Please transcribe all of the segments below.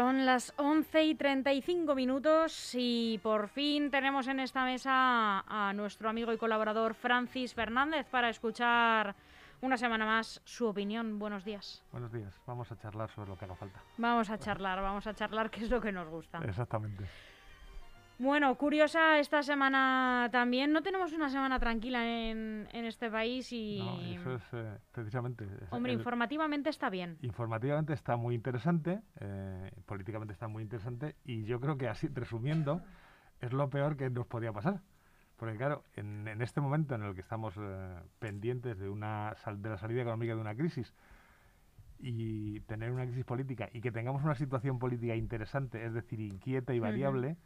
Son las 11 y 35 minutos y por fin tenemos en esta mesa a nuestro amigo y colaborador Francis Fernández para escuchar una semana más su opinión. Buenos días. Buenos días. Vamos a charlar sobre lo que haga falta. Vamos a charlar, vamos a charlar, que es lo que nos gusta. Exactamente. Bueno, curiosa esta semana también. No tenemos una semana tranquila en, en este país y... No, eso es eh, precisamente... es Hombre, el- informativamente está bien. informativamente está muy interesante, eh, políticamente está muy interesante y yo creo que así, resumiendo, es lo peor que nos podía pasar. Porque claro, en, en este momento en el que estamos eh, pendientes de, una, sal- de la salida económica de una crisis y tener una crisis política y que tengamos una situación política interesante, es decir, inquieta y variable,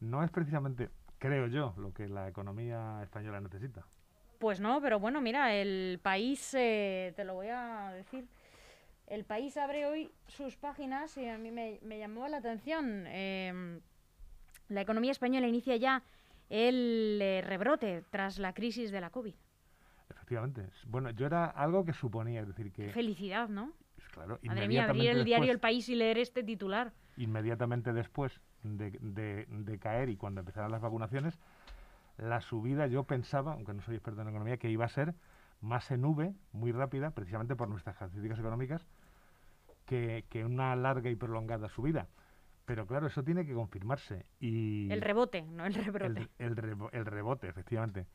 no es precisamente, creo yo, lo que la economía española necesita. Pues no, pero bueno, mira, el país, eh, te lo voy a decir, el país abre hoy sus páginas y a mí me, me llamó la atención. em, la economía española inicia ya el eh, rebrote tras la crisis de la COVID. Efectivamente. Bueno, yo era algo que suponía, es decir, que... Felicidad, ¿no? pues Claro, Madre mía, abrir el diario El País y leer este titular. inmediatamente después de, de- de caer y cuando empezaran las vacunaciones, la subida yo pensaba, aunque no soy experto en economía, que iba a ser más en V, muy rápida, precisamente por nuestras características económicas, que, que una larga y prolongada subida. Pero claro, eso tiene que confirmarse. Y El rebote, no el rebrote. el, el rebo- el rebote, efectivamente.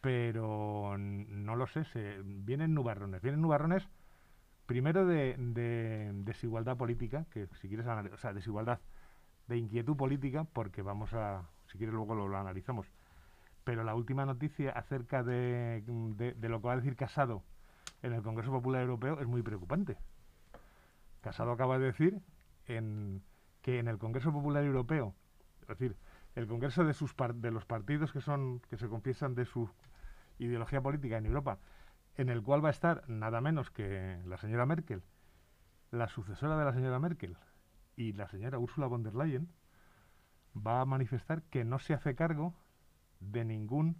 Pero no lo sé, se, vienen nubarrones. Vienen nubarrones primero de, de desigualdad política, que si quieres, anali- o sea, desigualdad de inquietud política, porque vamos a, si quieres luego lo, analizamos. Pero la última noticia acerca de, de- de lo que va a decir Casado en el Congreso Popular Europeo es muy preocupante. Casado acaba de decir en, que en el Congreso Popular Europeo, es decir, el Congreso de, sus par- de los partidos que, son, que se confiesan de su ideología política en Europa, en el cual va a estar nada menos que la señora Merkel, la sucesora de la señora Merkel y la señora Ursula von der Leyen, va a manifestar que no se hace cargo de ningún,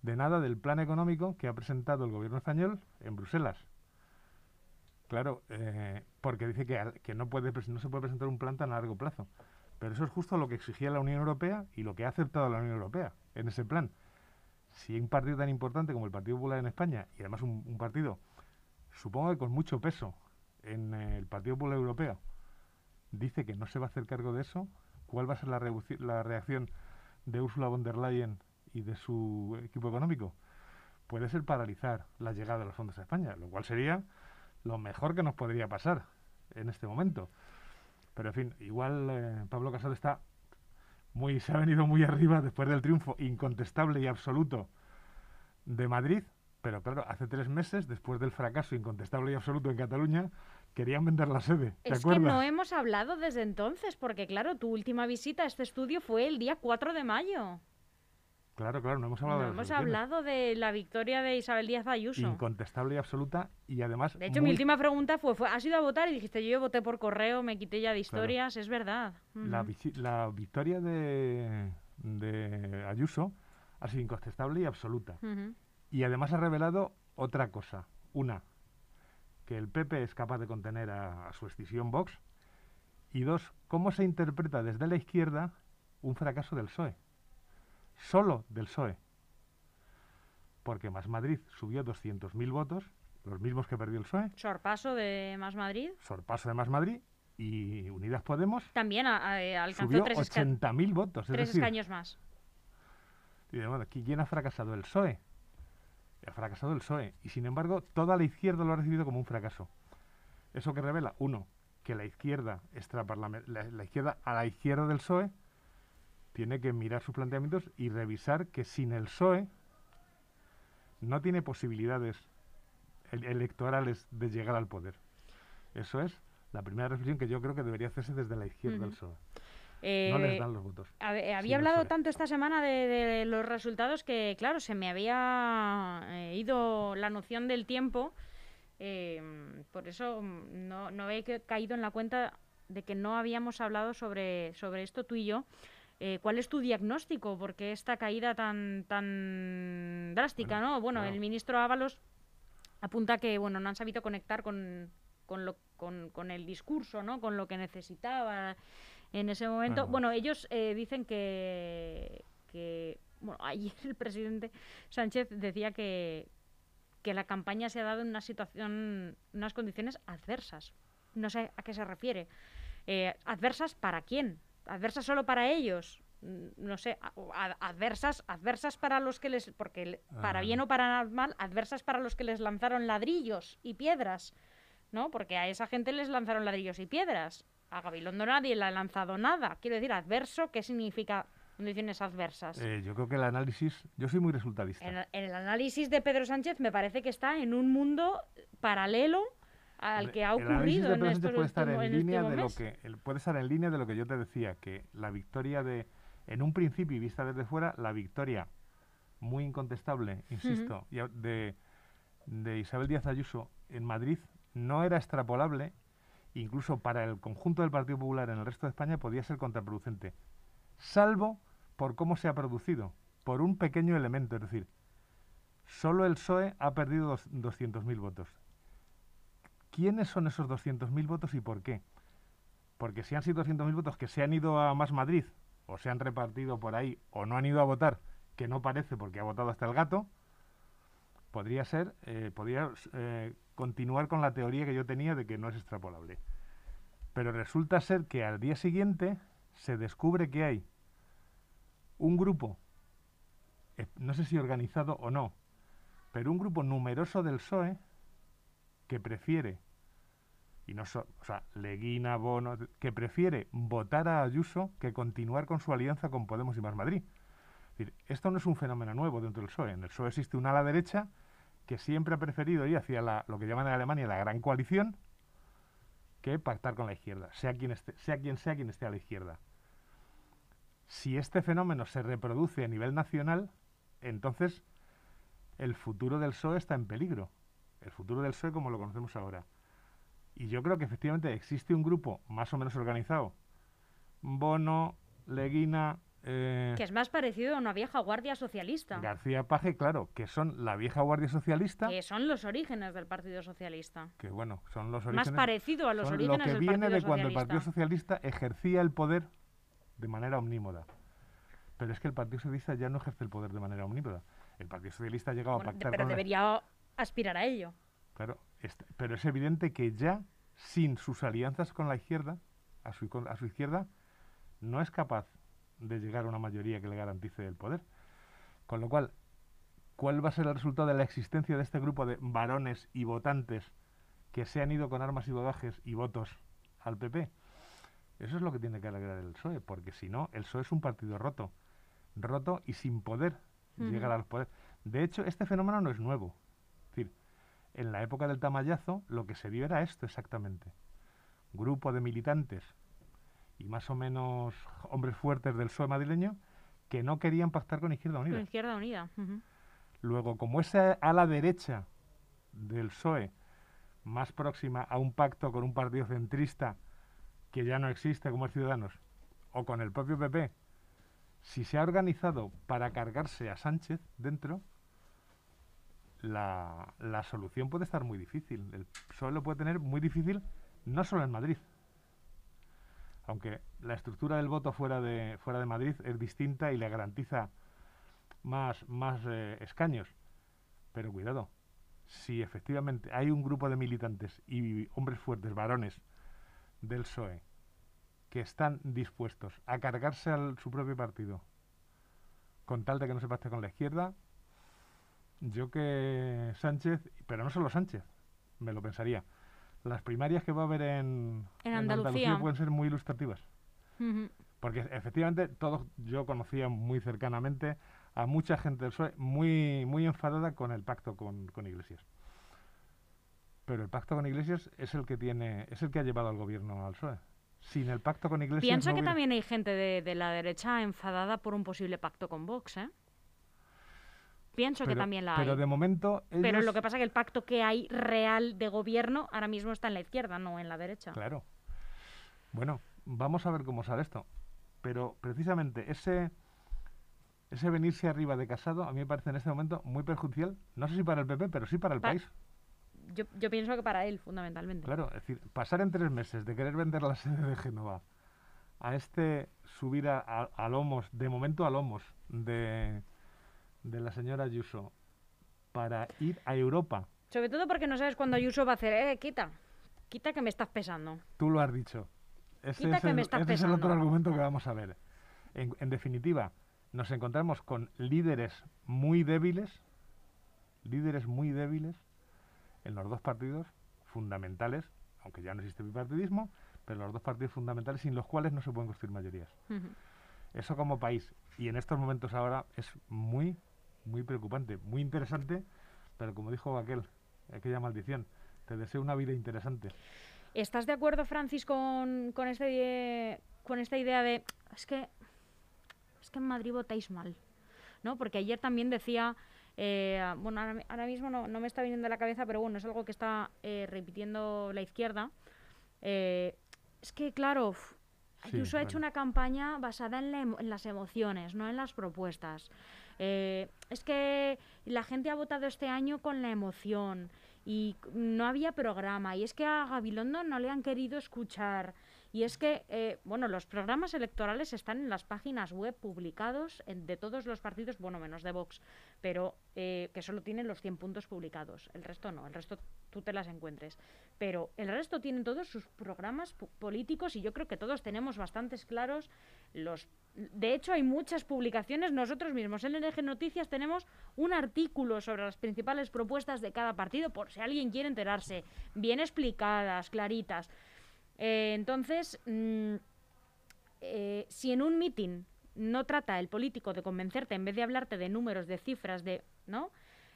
de nada del plan económico que ha presentado el gobierno español en Bruselas. Claro, eh, porque dice que, que no, puede, no se puede presentar un plan tan a largo plazo. Pero eso es justo lo que exigía la Unión Europea y lo que ha aceptado la Unión Europea en ese plan. Si un partido tan importante como el Partido Popular en España, y además un, un partido, supongo que con mucho peso en eh, el Partido Popular Europeo, dice que no se va a hacer cargo de eso, ¿cuál va a ser la, la reacción de Ursula von der Leyen y de su equipo económico? Puede ser paralizar la llegada de los fondos a España, lo cual sería lo mejor que nos podría pasar en este momento. Pero en fin, igual eh, Pablo Casado está muy, se ha venido muy arriba después del triunfo incontestable y absoluto de Madrid. Pero claro, hace tres meses, después del fracaso incontestable y absoluto en Cataluña, querían vender la sede. ¿Te Es que no hemos hablado desde entonces, porque claro, tu última visita a este estudio fue el día 4 de mayo. Claro, claro, no hemos hablado No de hemos hablado de la victoria de Isabel Díaz Ayuso. Incontestable y absoluta y además De hecho, mi última pregunta fue, fue, ¿has ido a votar? Y dijiste, yo voté por correo, me quité ya de historias, es verdad. la, visi- la victoria de, de Ayuso ha sido incontestable y absoluta. Y además ha revelado otra cosa. Una, que el PP es capaz de contener a, a su escisión Vox. Y dos, cómo se interpreta desde la izquierda un fracaso del PSOE. Solo del PSOE. Porque Más Madrid subió 200.000 votos, los mismos que perdió el PSOE, Sorpaso de Más Madrid. sorpaso de Más Madrid, y Unidas Podemos También a- a- eh, alcanzó subió tres, esca- 80.000 votos. Es tres decir, escaños más. Y bueno, ¿qui- ¿quién ha fracasado? El PSOE. Ha fracasado el PSOE. Y sin embargo, toda la izquierda lo ha recibido como un fracaso. Eso que revela, uno, que la izquierda, extraparlame- la, la izquierda a la izquierda del PSOE tiene que mirar sus planteamientos y revisar que sin el PSOE no tiene posibilidades el- electorales de llegar al poder. Eso es la primera reflexión que yo creo que debería hacerse desde la izquierda del Ujú. PSOE. Eh, No les dan los votos. ver, Sí, había lo hablado sé. tanto esta semana de, de los resultados que, claro, se me había eh, ido la noción del tiempo. eh, por eso mm, no, no he ca- caído en la cuenta de que no habíamos hablado sobre, sobre esto tú y yo. Eh, ¿Cuál es tu diagnóstico? Porque esta caída tan, tan drástica, Bueno, ¿no? Bueno, claro. el ministro Ábalos apunta que bueno, no han sabido conectar con, con, lo, con, con el discurso, ¿no? Con lo que necesitaba en ese momento. Bueno, ellos eh, dicen que, que, bueno, ayer el presidente Sánchez decía que, que la campaña se ha dado en una situación, unas condiciones adversas. No sé a qué se refiere. Eh, ¿Adversas para quién? ¿Adversas solo para ellos? Mm, no sé, adversas, adversas para los que les, porque para bien o para mal, adversas para los que les lanzaron ladrillos y piedras, ¿no? Porque a esa gente les lanzaron ladrillos y piedras. A Gabilondo nadie le ha lanzado nada. Quiero decir, adverso, ¿qué significa condiciones adversas? Eh, yo creo que el análisis, yo soy muy resultadista. En, el análisis de Pedro Sánchez me parece que está en un mundo paralelo al que ha ocurrido el en estos puede estar en, línea de lo que puede estar en línea de lo que yo te decía que la victoria de en un principio y vista desde fuera la victoria muy incontestable insisto de, de Isabel Díaz Ayuso en Madrid no era extrapolable incluso para el conjunto del Partido Popular en el resto de España, podía ser contraproducente, salvo por cómo se ha producido, por un pequeño elemento, es decir, solo el PSOE ha perdido 200.000 votos. ¿Quiénes son esos 200.000 votos y por qué? Porque si han sido 200.000 votos que se han ido a Más Madrid, o se han repartido por ahí, o no han ido a votar, que no parece porque ha votado hasta el gato, podría ser, eh, podría eh, continuar con la teoría que yo tenía de que no es extrapolable. Pero resulta ser que al día siguiente se descubre que hay un grupo, eh, no sé si organizado o no, pero un grupo numeroso del PSOE que prefiere, y no o sea, Leguina, Bono, que prefiere votar a Ayuso que continuar con su alianza con Podemos y Más Madrid. esto no es un fenómeno nuevo dentro del PSOE. En el PSOE existe una ala derecha que siempre ha preferido ir hacia la, lo que llaman en Alemania la gran coalición que pactar con la izquierda, sea quien, sea quien sea quien esté a la izquierda. Si este fenómeno se reproduce a nivel nacional, entonces el futuro del PSOE está en peligro. El futuro del PSOE como lo conocemos ahora. Y yo creo que efectivamente existe un grupo más o menos organizado. Bono, Leguina, eh, que es más parecido a una vieja guardia socialista. García Paje, claro, que son la vieja guardia socialista. Que son los orígenes del Partido Socialista. Que bueno, son los orígenes. Más parecido a los orígenes del Partido Socialista. Lo que viene de cuando el Partido Socialista ejercía el poder de manera omnímoda. Pero es que el Partido Socialista ya no ejerce el poder de manera omnímoda. El Partido Socialista ha llegado a pactar Pero debería aspirar a ello. Claro, pero es evidente que ya sin sus alianzas con la izquierda, a su, a su izquierda, no es capaz de llegar a una mayoría que le garantice el poder. Con lo cual, ¿cuál va a ser el resultado de la existencia de este grupo de varones y votantes que se han ido con armas y bodajes y votos al PP? Eso es lo que tiene que alegrar el PSOE, porque si no, el PSOE es un partido roto, roto y sin poder llegar al poder. De hecho, este fenómeno no es nuevo. Es decir, en la época del tamallazo, lo que se vio era esto exactamente. Grupo de militantes y más o menos hombres fuertes del PSOE madrileño que no querían pactar con Izquierda Unida. Con Izquierda Unida. Luego, como esa a la derecha del PSOE, más próxima a un pacto con un partido centrista que ya no existe como es Ciudadanos, o con el propio PP, si se ha organizado para cargarse a Sánchez dentro, la, la solución puede estar muy difícil. El PSOE lo puede tener muy difícil, no solo en Madrid, aunque la estructura del voto fuera de, fuera de Madrid es distinta y le garantiza más, más eh, escaños. Pero cuidado, si efectivamente hay un grupo de militantes y hombres fuertes, varones del PSOE, que están dispuestos a cargarse a su propio partido con tal de que no se pacte con la izquierda, yo que Sánchez, pero no solo Sánchez, me lo pensaría, las primarias que va a haber en, Andalucía. pueden ser muy ilustrativas. Porque efectivamente todos yo conocía muy cercanamente a mucha gente del PSOE muy, muy enfadada con el pacto con, Iglesias. Pero el pacto con Iglesias es el que tiene, es el que ha llevado al gobierno al PSOE. Sin el pacto con Iglesias. Pienso que también hay gente de, de, la derecha enfadada por un posible pacto con Vox, ¿eh? Pienso que también la hay. Pero de momento. Pero lo que pasa es que el pacto que hay real de gobierno ahora mismo está en la izquierda, no en la derecha. Claro. Bueno, vamos a ver cómo sale esto. Pero precisamente ese, ese venirse arriba de casado a mí me parece en este momento muy perjudicial, no sé si para el PP, pero sí para el país. yo, yo pienso que para él, fundamentalmente. Claro, es decir, pasar en tres meses de querer vender la sede de Génova a este subir a, a- a lomos, de momento a lomos, de, de la señora Ayuso, para ir a Europa. Sobre todo porque no sabes cuándo Ayuso va a hacer, eh, quita, quita que me estás pesando. Tú lo has dicho. Quita es que el, me estás ese es el otro pesando. argumento que vamos a ver. En, en definitiva, nos encontramos con líderes muy débiles, líderes muy débiles en los dos partidos fundamentales, aunque ya no existe bipartidismo, pero los dos partidos fundamentales sin los cuales no se pueden construir mayorías. Eso como país y en estos momentos ahora es muy, muy preocupante, muy interesante, pero como dijo aquel, aquella maldición, te deseo una vida interesante. ¿Estás de acuerdo, Francis, con, con, este, con esta idea de es que es que en Madrid votáis mal? ¿No? Porque ayer también decía, eh, bueno, ahora, mi- ahora mismo no, no me está viniendo a la cabeza, pero bueno, es algo que está eh, repitiendo la izquierda. Eh, es que, claro, Sí, Ayuso ha hecho una campaña basada en, la emo- en las emociones, no en las propuestas. Eh, es que la gente ha votado este año con la emoción y no había programa. Y es que a Gabilondo no le han querido escuchar. Y es que, eh, bueno, los programas electorales están en las páginas web publicados de todos los partidos, bueno, menos de Vox, pero eh, que solo tienen los 100 puntos publicados. El resto no, el resto tú te las encuentres. Pero el resto tienen todos sus programas políticos y yo creo que todos tenemos bastantes claros los... De hecho, hay muchas publicaciones. Nosotros mismos en NG Noticias tenemos un artículo sobre las principales propuestas de cada partido, por si alguien quiere enterarse, bien explicadas, claritas. Eh, entonces, mm, eh, si en un meeting no trata el político de convencerte en vez de hablarte de números, de cifras, de, ¿no?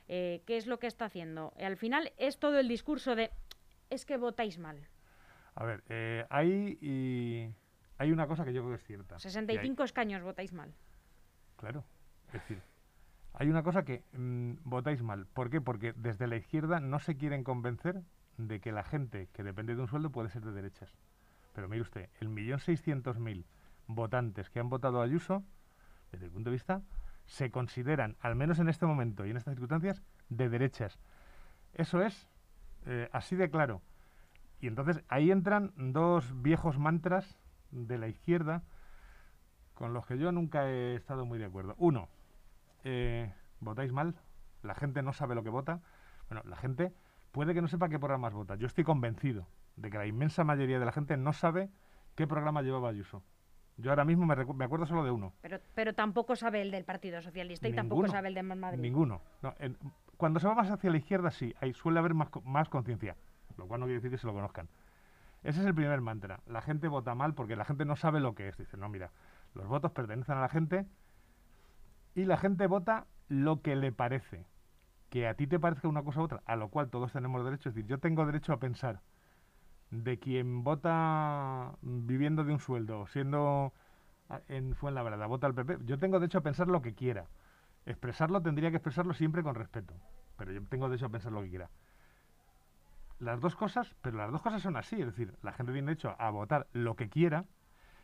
Eh, ¿Qué es lo que está haciendo? Al final es todo el discurso de es que votáis mal. A ver, eh, hay, y hay una cosa que yo creo que es cierta. y hay- 65 escaños votáis mal. Claro. Es decir, hay una cosa que mm, votáis mal. ¿Por qué? Porque desde la izquierda no se quieren convencer de que la gente que depende de un sueldo puede ser de derechas. Pero mire usted, el millón seiscientos mil votantes que han votado a Ayuso, desde el punto de vista, se consideran, al menos en este momento y en estas circunstancias, de derechas. Eso es eh, así de claro. Y entonces ahí entran dos viejos mantras de la izquierda con los que yo nunca he estado muy de acuerdo. Uno, eh, votáis mal, la gente no sabe lo que vota. Bueno, la gente puede que no sepa qué programas vota. Yo estoy convencido de que la inmensa mayoría de la gente no sabe qué programa llevaba Ayuso. Yo ahora mismo me, me acuerdo solo de uno. Pero, pero tampoco sabe el del Partido Socialista y tampoco sabe el de Madrid. Ninguno. No, en- cuando se va más hacia la izquierda, sí, ahí suele haber más, más conciencia, lo cual no quiere decir que se lo conozcan. Ese es el primer mantra. La gente vota mal porque la gente no sabe lo que es. Dice, no, mira, los votos pertenecen a la gente y la gente vota lo que le parece. Que a ti te parezca una cosa u otra, a lo cual todos tenemos derecho. Es decir, yo tengo derecho a pensar de quien vota viviendo de un sueldo, siendo a- en Fuenlabrada, vota al PP. Yo tengo derecho a pensar lo que quiera. Expresarlo tendría que expresarlo siempre con respeto. Pero yo tengo derecho a pensar lo que quiera. Las dos cosas, pero las dos cosas son así. Es decir, la gente tiene derecho a votar lo que quiera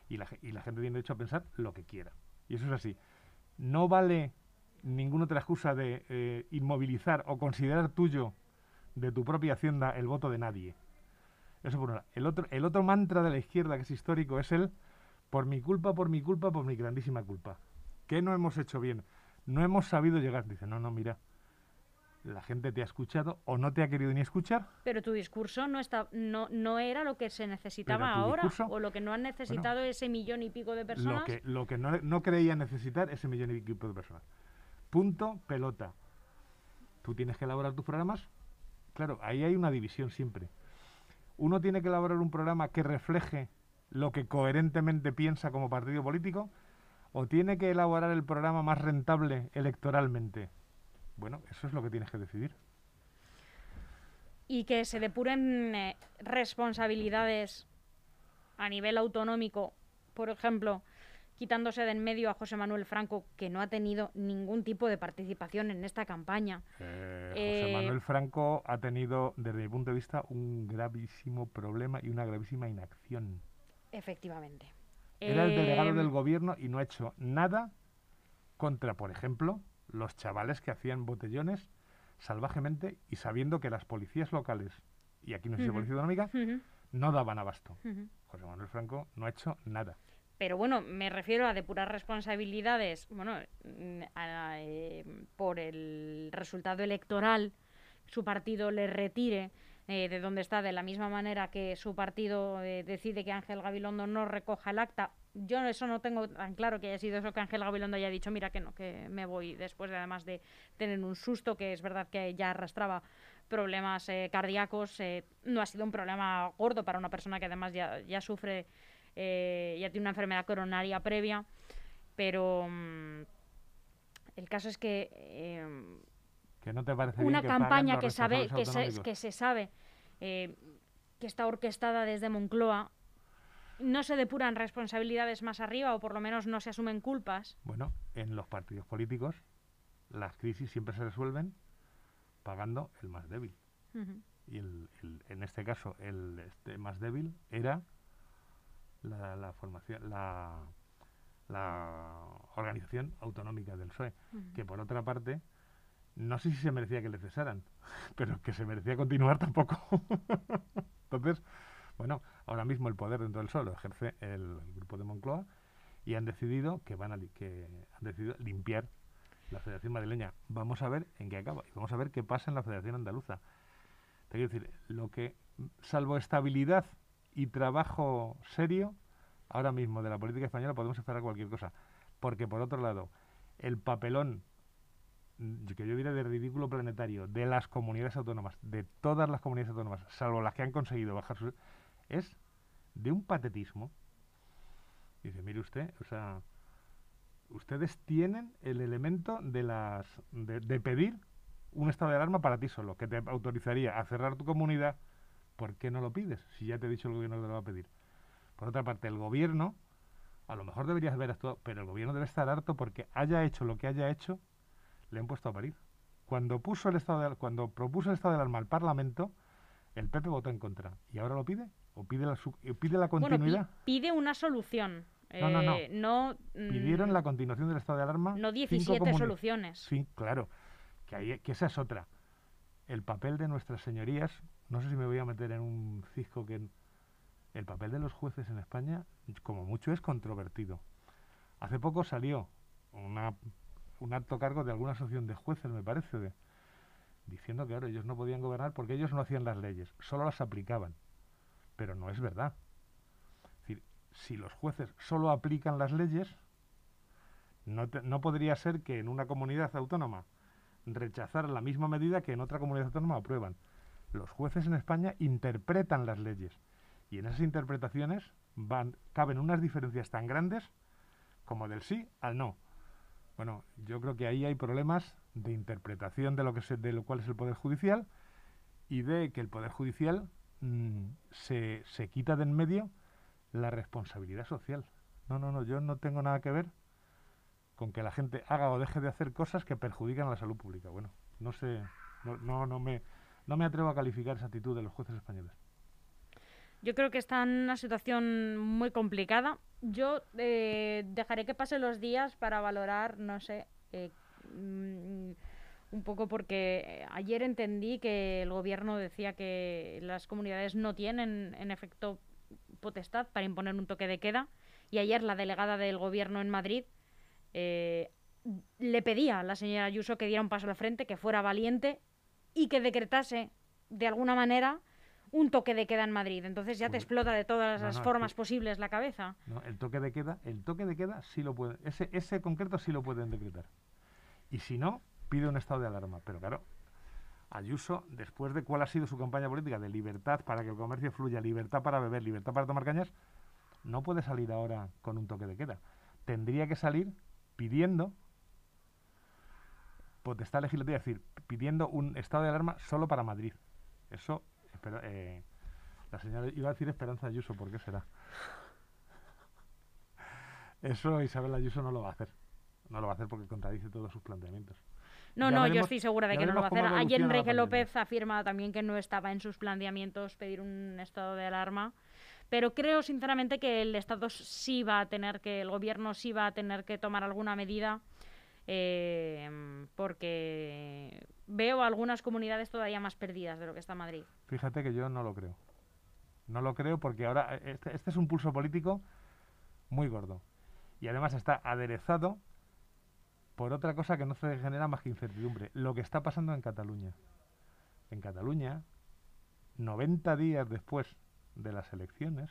y la, y la gente tiene derecho a pensar lo que quiera. Y eso es así. No vale ninguna otra excusa de eh, inmovilizar o considerar tuyo de tu propia hacienda el voto de nadie. Eso por un lado. El otro, el otro mantra de la izquierda que es histórico es el por mi culpa, por mi culpa, por mi grandísima culpa. ¿Qué no hemos hecho bien? No hemos sabido llegar. Dice, no, no, mira. La gente te ha escuchado o no te ha querido ni escuchar. Pero tu discurso no está, no, no era lo que se necesitaba ahora, discurso- o lo que no han necesitado ese millón y pico de personas. Lo que, lo que no, no creía necesitar ese millón y pico de personas. Punto, pelota. Tú tienes que elaborar tus programas. Claro, ahí hay una división siempre. Uno tiene que elaborar un programa que refleje lo que coherentemente piensa como partido político o tiene que elaborar el programa más rentable electoralmente. Bueno, eso es lo que tienes que decidir. y que se depuren eh, responsabilidades a nivel autonómico, por ejemplo, quitándose de en medio a José Manuel Franco, que no ha tenido ningún tipo de participación en esta campaña. Eh, José Eh, Manuel Franco ha tenido, desde mi punto de vista, un gravísimo problema y una gravísima inacción. Efectivamente. Era el delegado Em, del gobierno y no ha hecho nada contra, por ejemplo, los chavales que hacían botellones salvajemente y sabiendo que las policías locales, y aquí no es Ujú. policía autonómica, Ujú, no daban abasto. José Manuel Franco no ha hecho nada. Pero bueno, me refiero a depurar responsabilidades, bueno, mm, a, eh, por el resultado electoral, su partido le retire eh, de donde está, de la misma manera que su partido eh, decide que Ángel Gabilondo no recoja el acta. Yo eso no tengo tan claro que haya sido eso que Ángel Gabilondo haya dicho, mira que no, que me voy después de además de tener un susto, que es verdad que ya arrastraba problemas eh, cardíacos, eh, no ha sido un problema gordo para una persona que además ya, ya sufre eh, ya tiene una enfermedad coronaria previa, pero mm, el caso es que eh, Que no te parece una campaña que sabe que se, que se sabe eh, que está orquestada desde Moncloa, no se depuran responsabilidades más arriba o por lo menos no se asumen culpas. Bueno, en los partidos políticos las crisis siempre se resuelven pagando el más débil. Y el, el- en este caso el este más débil era la, la formación, la, la organización autonómica del PSOE, que por otra parte no sé si se merecía que le cesaran, pero que se merecía continuar tampoco. Entonces, bueno, ahora mismo el poder dentro del PSOE lo ejerce el, grupo de Moncloa y han decidido que van a li- que han decidido limpiar la Federación Madrileña. Vamos a ver en qué acaba y vamos a ver qué pasa en la Federación Andaluza. Te quiero decir, lo que, salvo estabilidad y trabajo serio, ahora mismo de la política española podemos esperar cualquier cosa. Porque por otro lado, el papelón, mm, que yo diría de ridículo planetario, de las comunidades autónomas, de todas las comunidades autónomas, salvo las que han conseguido bajar su... es de un patetismo. Dice, mire usted, o sea, ustedes tienen el elemento de las de pedir un estado de alarma para ti solo, que te autorizaría a cerrar tu comunidad. ¿Por qué no lo pides? Si ya te he dicho el gobierno que te lo va a pedir. Por otra parte, el gobierno, a lo mejor deberías haber actuado, pero el gobierno debe estar harto porque haya hecho lo que haya hecho, le han puesto a parir. Cuando puso el estado de, cuando propuso el estado de alarma al Parlamento, el PP votó en contra. ¿Y ahora lo pide? ¿O pide la, su- eh, pide la Bueno, continuidad? pide una solución. No, no, no. eh, no, mm, Pidieron la continuación del estado de alarma. no cinco 17 comuni- soluciones. Sí, claro. Que, que esa es otra. El papel de nuestras señorías, no sé si me voy a meter en un cisco que... El papel de los jueces en España, como mucho, es controvertido. Hace poco salió un alto cargo de alguna asociación de jueces, me parece, diciendo que ahora ellos no podían gobernar porque ellos no hacían las leyes, solo las aplicaban. Pero no es verdad. Es decir, si los jueces solo aplican las leyes, no, no podría ser que en una comunidad autónoma rechazar la misma medida que en otra comunidad autónoma aprueban. Los jueces en España interpretan las leyes y en esas interpretaciones van, caben unas diferencias tan grandes como del sí al no. Bueno, yo creo que ahí hay problemas de interpretación de lo que se, de lo cual es el poder judicial y de que el poder judicial mm, se, se quita de en medio la responsabilidad social. No, no, no, yo no tengo nada que ver con que la gente haga o deje de hacer cosas que perjudican a la salud pública. Bueno, no sé, no, no, no me, no me atrevo a calificar esa actitud de los jueces españoles. Yo creo que está en una situación muy complicada. Yo eh, dejaré que pasen los días para valorar, no sé, eh, mm, un poco porque eh, ayer entendí que el gobierno decía que las comunidades no tienen, en efecto, potestad para imponer un toque de queda. Y ayer la delegada del gobierno en Madrid le pedía a la señora Ayuso que diera un paso al frente, que fuera valiente y que decretase de alguna manera un toque de queda en Madrid. Entonces ya te Pues, explota de todas no, las no, formas que- posibles la cabeza. ¿no? El toque de queda, el toque de queda sí lo pueden, ese, ese concreto sí lo pueden decretar. Y si no, pide un estado de alarma. Pero claro, Ayuso, después de cuál ha sido su campaña política de libertad para que el comercio fluya, libertad para beber, libertad para tomar cañas, no puede salir ahora con un toque de queda. Tendría que salir pidiendo potestad legislativa, es decir, pidiendo un estado de alarma solo para Madrid. Eso, espera, eh, la señora iba a decir Esperanza Ayuso, ¿por qué será? Eso Isabel Ayuso no lo va a hacer. No lo va a hacer porque contradice todos sus planteamientos. No, Ya no, yo estoy segura de que no lo va a hacer. Ayer Enrique. López afirma también que no estaba en sus planteamientos pedir un estado de alarma. Pero creo sinceramente que el Estado sí va a tener que, el gobierno sí va a tener que tomar alguna medida eh, porque veo algunas comunidades todavía más perdidas de lo que está Madrid. Fíjate que yo no lo creo. No lo creo porque ahora eh, este, este es un pulso político muy gordo. Y además está aderezado por otra cosa que no se genera más que incertidumbre. Lo que está pasando en Cataluña. En Cataluña, 90 días después de las elecciones,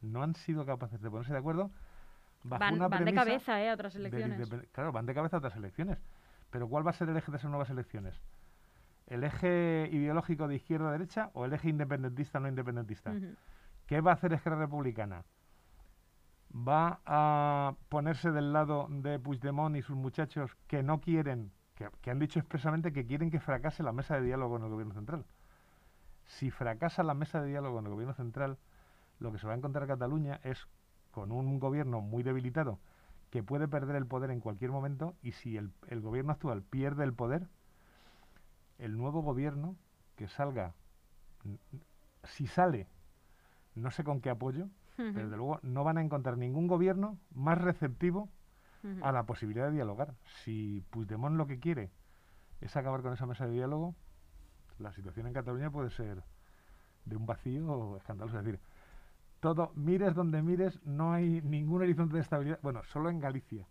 no han sido capaces de ponerse de acuerdo Van, de cabeza, ¿eh? A otras elecciones. Claro, van de cabeza a otras elecciones. Pero ¿cuál va a ser el eje de esas nuevas elecciones? ¿El eje ideológico de izquierda a derecha o el eje independentista no independentista? ¿Qué va a hacer Esquerra Republicana? ¿Va a ponerse del lado de Puigdemont y sus muchachos que no quieren, que, que han dicho expresamente que quieren que fracase la mesa de diálogo con el gobierno central? Si fracasa la mesa de diálogo con el gobierno central, lo que se va a encontrar Cataluña es con un gobierno muy debilitado que puede perder el poder en cualquier momento y si el, el gobierno actual pierde el poder, el nuevo gobierno que salga, si sale, no sé con qué apoyo, pero desde luego no van a encontrar ningún gobierno más receptivo a la posibilidad de dialogar. Si Puigdemont lo que quiere es acabar con esa mesa de diálogo, la situación en Cataluña puede ser de un vacío escandaloso. Es decir, todo, mires donde mires, no hay ningún horizonte de estabilidad. Bueno, solo en Galicia.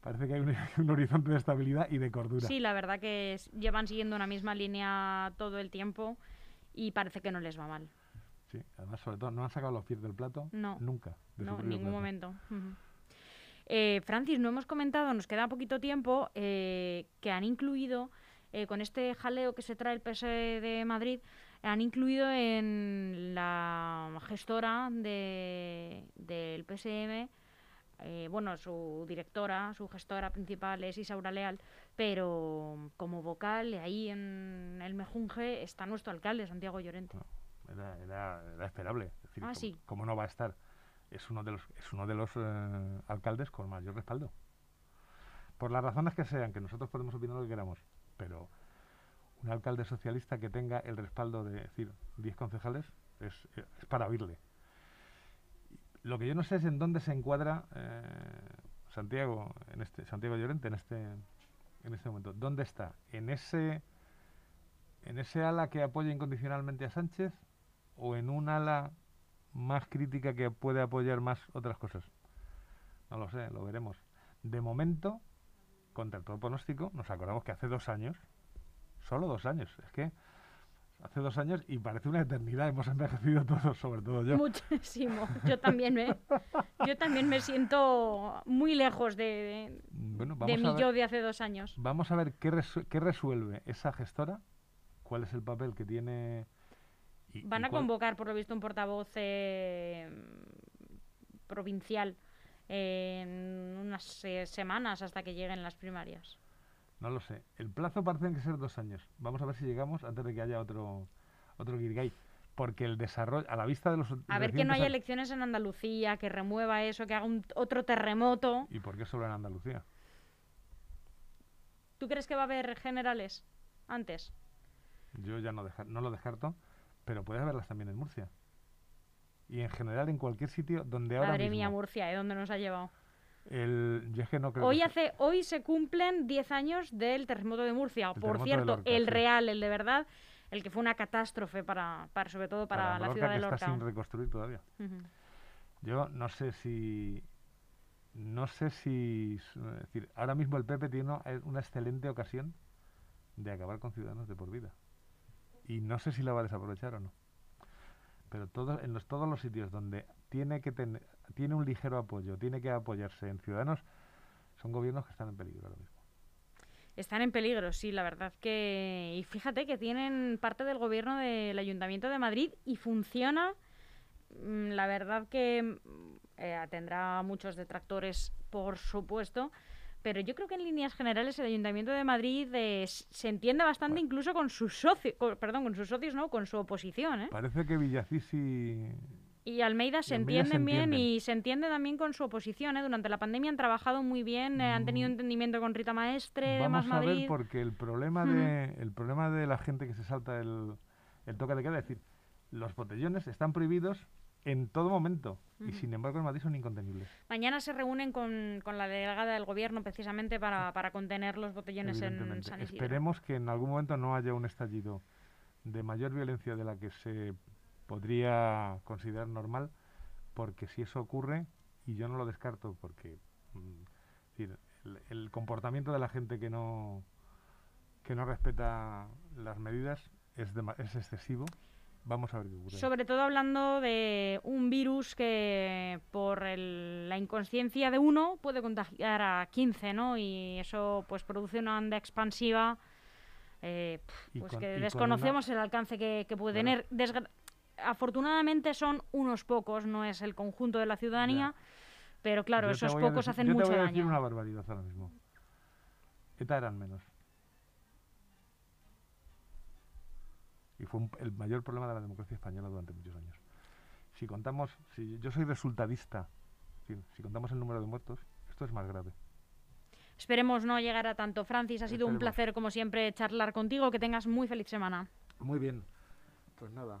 Parece que hay un, un horizonte de estabilidad y de cordura. Sí, la verdad que es- llevan siguiendo una misma línea todo el tiempo y parece que no les va mal. Sí, además, sobre todo, no han sacado los pies del plato No. nunca. de No, en ningún plato. momento. Eh, Francis, no hemos comentado, nos queda poquito tiempo, eh, que han incluido, eh, con este jaleo que se trae el PSOE de Madrid, han incluido en la gestora de, del PSM, eh, bueno, su directora, su gestora principal es Isaura Leal, pero como vocal, ahí en el Mejunje está nuestro alcalde, Santiago Llorente. Era, era, era esperable. Es decir, Ah, ¿cómo- sí. ¿Cómo no va a estar? Es uno de los, es uno de los eh, alcaldes con mayor respaldo. Por las razones que sean, que nosotros podemos opinar lo que queramos, pero un alcalde socialista que tenga el respaldo de decir 10 concejales es, es para oírle. Lo que yo no sé es en dónde se encuadra eh, Santiago, en este, Santiago Llorente en este, en este momento. ¿Dónde está? ¿En ese, ¿En ese ala que apoya incondicionalmente a Sánchez o en un ala más crítica que puede apoyar más otras cosas? No lo sé, lo veremos. De momento, contra todo pronóstico, nos acordamos que hace dos años, solo dos años, es que hace dos años y parece una eternidad, hemos envejecido todos, sobre todo yo. Muchísimo. Yo también me, yo también me siento muy lejos de, de- Bueno, de mi ver, yo de hace dos años. vamos a ver qué, resu- qué resuelve esa gestora, cuál es el papel que tiene. y- Van y a cuál- convocar, por lo visto, un portavoz eh, provincial en unas eh, semanas hasta que lleguen las primarias. No lo sé. El plazo parece que ser dos años. Vamos a ver si llegamos antes de que haya otro otro Guirgay. Porque el desarrollo, a la vista de los. A ver que no haya elecciones en Andalucía, que remueva eso, que haga un, otro terremoto. ¿Y por qué solo en Andalucía? ¿Tú crees que va a haber generales antes? Yo ya no, deja- no lo descarto, pero puedes verlas también en Murcia. Y en general en cualquier sitio donde ahora Madre mismo. mía, Murcia, ¿eh? ¿Dónde nos ha llevado? El, yo es que no creo Hoy, que hace, hoy se cumplen 10 años del terremoto de Murcia. El Por cierto, Lorca, el real, el de verdad, el que fue una catástrofe para, para sobre todo para, la Lorca, ciudad de que Lorca. está sin reconstruir todavía. Yo no sé si. No sé si. Es decir, ahora mismo el PP tiene una, una excelente ocasión de acabar con Ciudadanos de por vida. Y no sé si la va a desaprovechar o no. Pero todo, en los, todos los sitios donde tiene que tener, tiene un ligero apoyo, tiene que apoyarse en Ciudadanos, son gobiernos que están en peligro ahora mismo. Están en peligro, sí, la verdad que... Y fíjate que tienen parte del gobierno del Ayuntamiento de Madrid y funciona. Mm, La verdad que mm, eh, tendrá muchos detractores, por supuesto, pero yo creo que en líneas generales el Ayuntamiento de Madrid eh, se entiende bastante Bueno. incluso con sus socios, perdón, con sus socios, no, con su oposición, ¿eh? Parece que Villacís y. Y Almeida se Almeida se entienden bien entienden. y se entiende también con su oposición. ¿eh? Durante la pandemia han trabajado muy bien, eh, han tenido Mm. entendimiento con Rita Maestre, de Más Vamos a ver porque el problema de el problema de la gente que se salta el, el toque de queda es decir, los botellones están prohibidos en todo momento. Y sin embargo en Madrid son incontenibles. Mañana se reúnen con, con la delegada del gobierno precisamente para, para contener los botellones en San Isidro. Esperemos que en algún momento no haya un estallido de mayor violencia de la que se podría considerar normal, porque si eso ocurre, y yo no lo descarto, porque mm, el, comportamiento de la gente que no que no respeta las medidas es, es excesivo Vamos a ver qué ocurre. Sobre todo hablando de un virus que por la inconsciencia de uno puede contagiar a 15, ¿no? Y eso pues produce una onda expansiva eh, pues que desconocemos el alcance que, puede tener. Afortunadamente son unos pocos, no es el conjunto de la ciudadanía, pero claro, esos pocos hacen mucho daño. Yo te voy a decir una barbaridad ahora mismo. ETA eran menos. y fue el mayor problema de la democracia española durante muchos años. Si contamos, si yo soy resultadista, si, contamos el número de muertos, esto es más grave. Esperemos no llegar a tanto. Francis, ha sido un placer, como siempre, charlar contigo. Que tengas muy feliz semana. Muy bien. Pues nada.